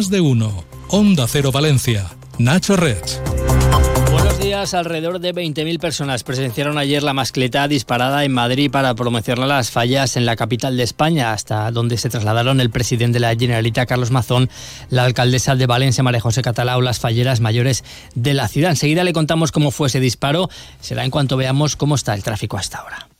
Más de uno. Onda Cero Valencia. Nacho Reds. Buenos días. Alrededor de 20.000 personas presenciaron ayer la mascleta disparada en Madrid para promocionar las fallas en la capital de España, hasta donde se trasladaron el presidente de la Generalitat, Carlos Mazón, la alcaldesa de Valencia, María José Catalá, las falleras mayores de la ciudad. Enseguida le contamos cómo fue ese disparo. Será en cuanto veamos cómo está el tráfico hasta ahora.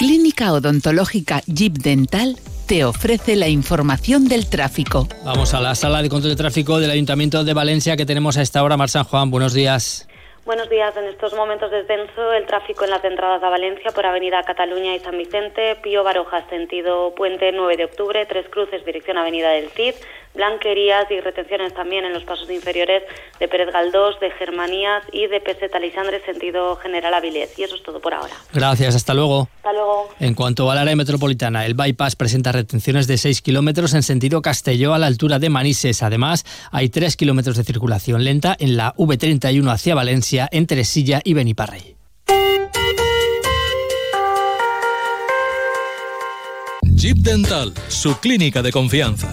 Clínica Odontológica Jeep Dental te ofrece la información del tráfico. Vamos a la sala de control de tráfico del Ayuntamiento de Valencia que tenemos a esta hora. Mar San Juan, buenos días. Buenos días. En estos momentos de descenso, el tráfico en las entradas a Valencia por Avenida Cataluña y San Vicente, Pío Barojas, sentido Puente 9 de octubre, Tres Cruces, dirección Avenida del Cid, blanquerías y retenciones también en los pasos inferiores de Pérez Galdós, de Germanías y de Peseta Lisandre, sentido General Avilés. Y eso es todo por ahora. Gracias, hasta luego. Hasta luego. En cuanto al área metropolitana, el bypass presenta retenciones de 6 kilómetros en sentido Castelló a la altura de Manises. Además, hay 3 kilómetros de circulación lenta en la V31 hacia Valencia, entre Silla y Beniparrey. Jeep Dental, su clínica de confianza.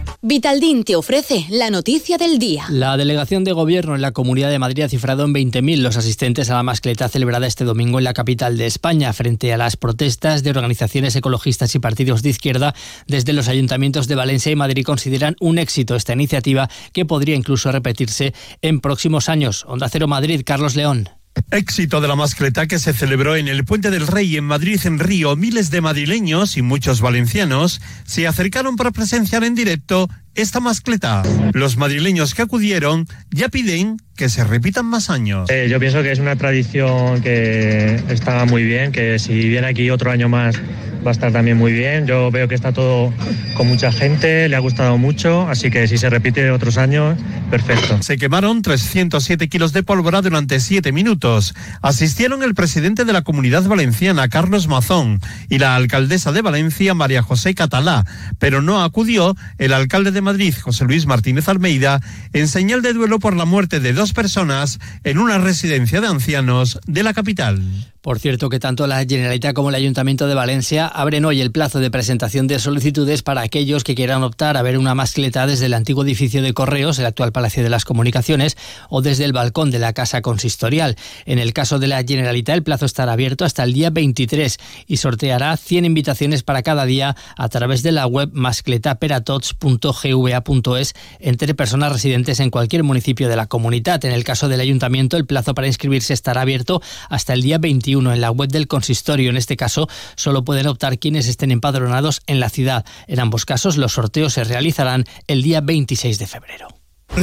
Vitaldin te ofrece la noticia del día. La delegación de gobierno en la Comunidad de Madrid ha cifrado en 20.000 los asistentes a la mascleta celebrada este domingo en la capital de España frente a las protestas de organizaciones ecologistas y partidos de izquierda desde los ayuntamientos de Valencia y Madrid consideran un éxito esta iniciativa que podría incluso repetirse en próximos años. Onda Cero Madrid, Carlos León. Éxito de la mascleta que se celebró en el Puente del Rey en Madrid, en Río. Miles de madrileños y muchos valencianos se acercaron para presenciar en directo esta mascleta. Los madrileños que acudieron ya piden que se repitan más años. Eh, yo pienso que es una tradición que está muy bien, que si viene aquí otro año más va a estar también muy bien. Yo veo que está todo con mucha gente, le ha gustado mucho, así que si se repite otros años, perfecto. Se quemaron 307 kilos de pólvora durante 7 minutos. Asistieron el presidente de la Comunidad Valenciana, Carlos Mazón, y la alcaldesa de Valencia, María José Catalá, pero no acudió el alcalde de Madrid, José Luis Martínez Almeida, en señal de duelo por la muerte de dos personas en una residencia de ancianos de la capital. Por cierto que tanto la Generalitat como el Ayuntamiento de Valencia abren hoy el plazo de presentación de solicitudes para aquellos que quieran optar a ver una mascleta desde el antiguo edificio de Correos, el actual Palacio de las Comunicaciones, o desde el balcón de la Casa Consistorial. En el caso de la Generalitat, el plazo estará abierto hasta el día 23 y sorteará 100 invitaciones para cada día a través de la web mascletaperatots.gva.es entre personas residentes en cualquier municipio de la comunidad. En el caso del Ayuntamiento, el plazo para inscribirse estará abierto hasta el día 21 en la web del consistorio. En este caso, solo pueden optar quienes estén empadronados en la ciudad. En ambos casos, los sorteos se realizarán el día 26 de febrero.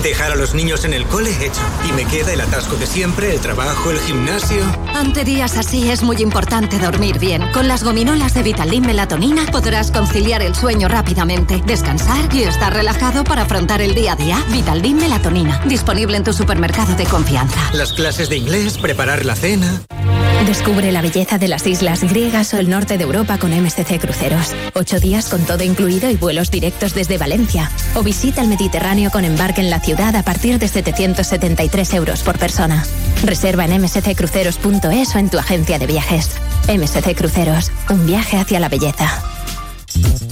Dejar a los niños en el cole hecho. Y me queda el atasco de siempre, el trabajo, el gimnasio. Ante días así es muy importante dormir bien. Con las gominolas de Vitaldin Melatonina podrás conciliar el sueño rápidamente, descansar y estar relajado para afrontar el día a día. Vitaldin Melatonina, disponible en tu supermercado de confianza. Las clases de inglés, preparar la cena. Descubre la belleza de las islas griegas o el norte de Europa con MSC Cruceros. Ocho días con todo incluido y vuelos directos desde Valencia. O visita el Mediterráneo con embarque en la ciudad a partir de 773 euros por persona. Reserva en msccruceros.es o en tu agencia de viajes. MSC Cruceros, un viaje hacia la belleza.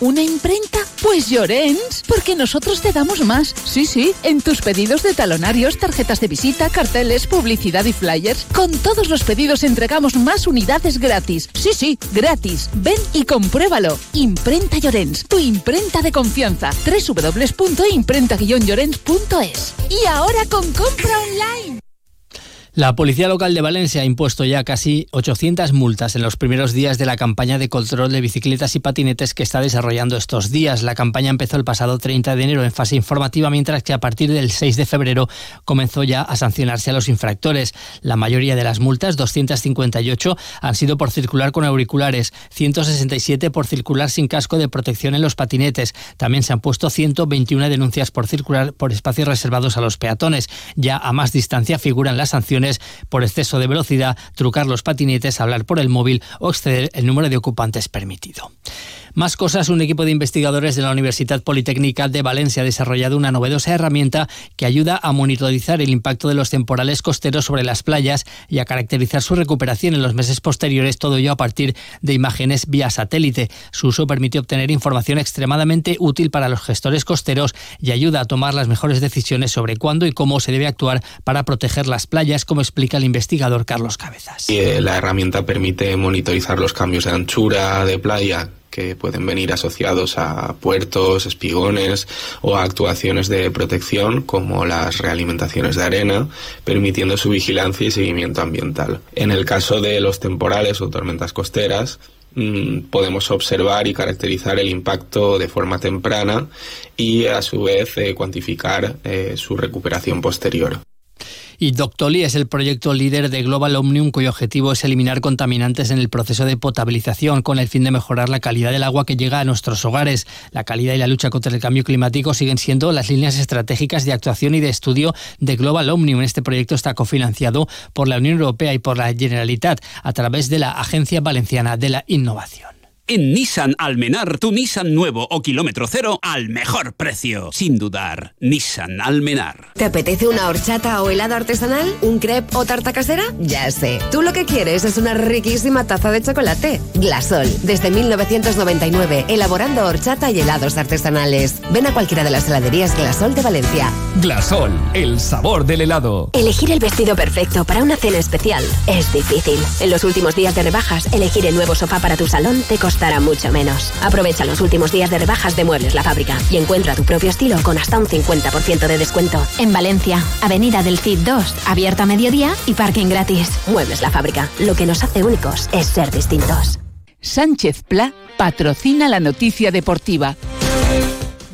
¿Una imprenta? Pues Llorens, porque nosotros te damos más. Sí, sí, en tus pedidos de talonarios, tarjetas de visita, carteles, publicidad y flyers. Con todos los pedidos entregamos más unidades gratis. Sí, sí, gratis. Ven y compruébalo. Imprenta Llorens, tu imprenta de confianza. www.imprenta-llorens.es. Y ahora con compra online. La Policía Local de Valencia ha impuesto ya casi 800 multas en los primeros días de la campaña de control de bicicletas y patinetes que está desarrollando estos días. La campaña empezó el pasado 30 de enero en fase informativa, mientras que a partir del 6 de febrero comenzó ya a sancionarse a los infractores. La mayoría de las multas, 258, han sido por circular con auriculares, 167 por circular sin casco de protección en los patinetes. También se han puesto 121 denuncias por circular por espacios reservados a los peatones. Ya a más distancia figuran las sanciones por exceso de velocidad, trucar los patinetes, hablar por el móvil o exceder el número de ocupantes permitido. Más cosas, un equipo de investigadores de la Universidad Politécnica de Valencia ha desarrollado una novedosa herramienta que ayuda a monitorizar el impacto de los temporales costeros sobre las playas y a caracterizar su recuperación en los meses posteriores, todo ello a partir de imágenes vía satélite. Su uso permite obtener información extremadamente útil para los gestores costeros y ayuda a tomar las mejores decisiones sobre cuándo y cómo se debe actuar para proteger las playas, como explica el investigador Carlos Cabezas. Eh, la herramienta permite monitorizar los cambios de anchura de playa que pueden venir asociados a puertos, espigones o a actuaciones de protección como las realimentaciones de arena, permitiendo su vigilancia y seguimiento ambiental. En el caso de los temporales o tormentas costeras, mm, podemos observar y caracterizar el impacto de forma temprana y a su vez eh, cuantificar eh, su recuperación posterior. Y Doctoli es el proyecto líder de Global Omnium cuyo objetivo es eliminar contaminantes en el proceso de potabilización con el fin de mejorar la calidad del agua que llega a nuestros hogares. La calidad y la lucha contra el cambio climático siguen siendo las líneas estratégicas de actuación y de estudio de Global Omnium. Este proyecto está cofinanciado por la Unión Europea y por la Generalitat a través de la Agencia Valenciana de la Innovación. En Nissan Almenar, tu Nissan nuevo o kilómetro cero al mejor precio. Sin dudar, Nissan Almenar. ¿Te apetece una horchata o helado artesanal? ¿Un crepe o tarta casera? Ya sé. Tú lo que quieres es una riquísima taza de chocolate. Glasol, desde 1999, elaborando horchata y helados artesanales. Ven a cualquiera de las heladerías Glasol de Valencia. Glasol, el sabor del helado. Elegir el vestido perfecto para una cena especial es difícil. En los últimos días de rebajas, elegir el nuevo sofá para tu salón te costará costará mucho menos. Aprovecha los últimos días de rebajas de Muebles La Fábrica y encuentra tu propio estilo con hasta un 50% de descuento. En Valencia, Avenida del Cid 2, abierta a mediodía y parking gratis. Muebles La Fábrica, lo que nos hace únicos es ser distintos. Sánchez Pla patrocina la noticia deportiva.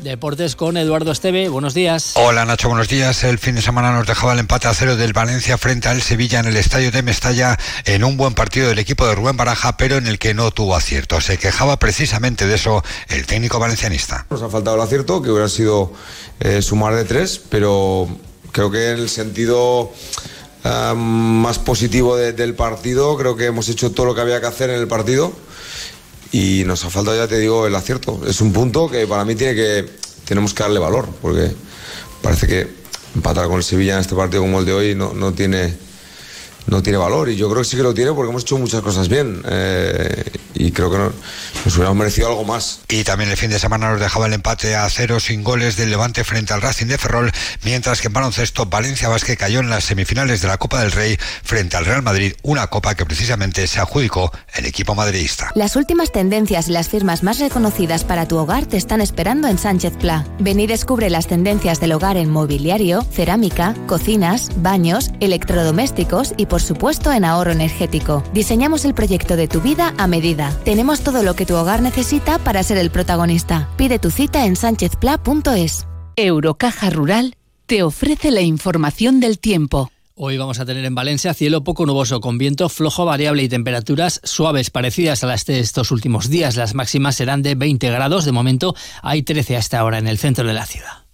Deportes con Eduardo Esteve, buenos días. Hola Nacho, buenos días. El fin de semana nos dejaba el empate a cero del Valencia frente al Sevilla en el estadio de Mestalla en un buen partido del equipo de Rubén Baraja, pero en el que no tuvo acierto. Se quejaba precisamente de eso el técnico valencianista. Nos ha faltado el acierto, que hubiera sido eh, sumar de tres, pero creo que en el sentido eh, más positivo del partido, creo que hemos hecho todo lo que había que hacer en el partido y nos ha faltado, ya te digo, el acierto. Es un punto que para mí tiene que, tenemos que darle valor, porque parece que empatar con el Sevilla en este partido como el de hoy no, no tiene no tiene valor y yo creo que sí que lo tiene porque hemos hecho muchas cosas bien eh, y creo que nos hubiéramos merecido algo más. Y también el fin de semana nos dejaba el empate a cero sin goles del Levante frente al Racing de Ferrol, mientras que en baloncesto Valencia Vázquez cayó en las semifinales de la Copa del Rey frente al Real Madrid, una copa que precisamente se adjudicó el equipo madridista. Las últimas tendencias y las firmas más reconocidas para tu hogar te están esperando en Sánchez Pla. Ven y descubre las tendencias del hogar en mobiliario, cerámica, cocinas, baños, electrodomésticos y por supuesto en ahorro energético. Diseñamos el proyecto de tu vida a medida. Tenemos todo lo que tu hogar necesita para ser el protagonista. Pide tu cita en sánchezpla.es. Eurocaja Rural te ofrece la información del tiempo. Hoy vamos a tener en Valencia cielo poco nuboso con viento flojo variable y temperaturas suaves parecidas a las de estos últimos días. Las máximas serán de 20 grados. De momento hay 13 hasta ahora en el centro de la ciudad.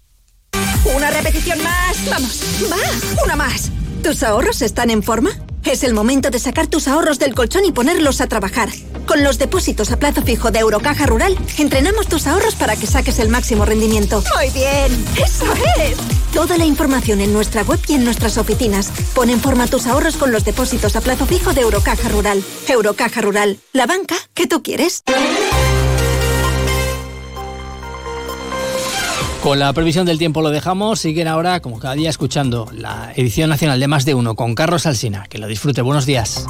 Una repetición más. Vamos. Va. Una más. ¿Tus ahorros están en forma? Es el momento de sacar tus ahorros del colchón y ponerlos a trabajar. Con los depósitos a plazo fijo de Eurocaja Rural, entrenamos tus ahorros para que saques el máximo rendimiento. Muy bien, eso es. Toda la información en nuestra web y en nuestras oficinas. Pon en forma tus ahorros con los depósitos a plazo fijo de Eurocaja Rural. Eurocaja Rural, la banca que tú quieres. Con la previsión del tiempo lo dejamos. Siguen ahora, como cada día, escuchando la edición nacional de Más de Uno con Carlos Alsina. Que lo disfrute. Buenos días.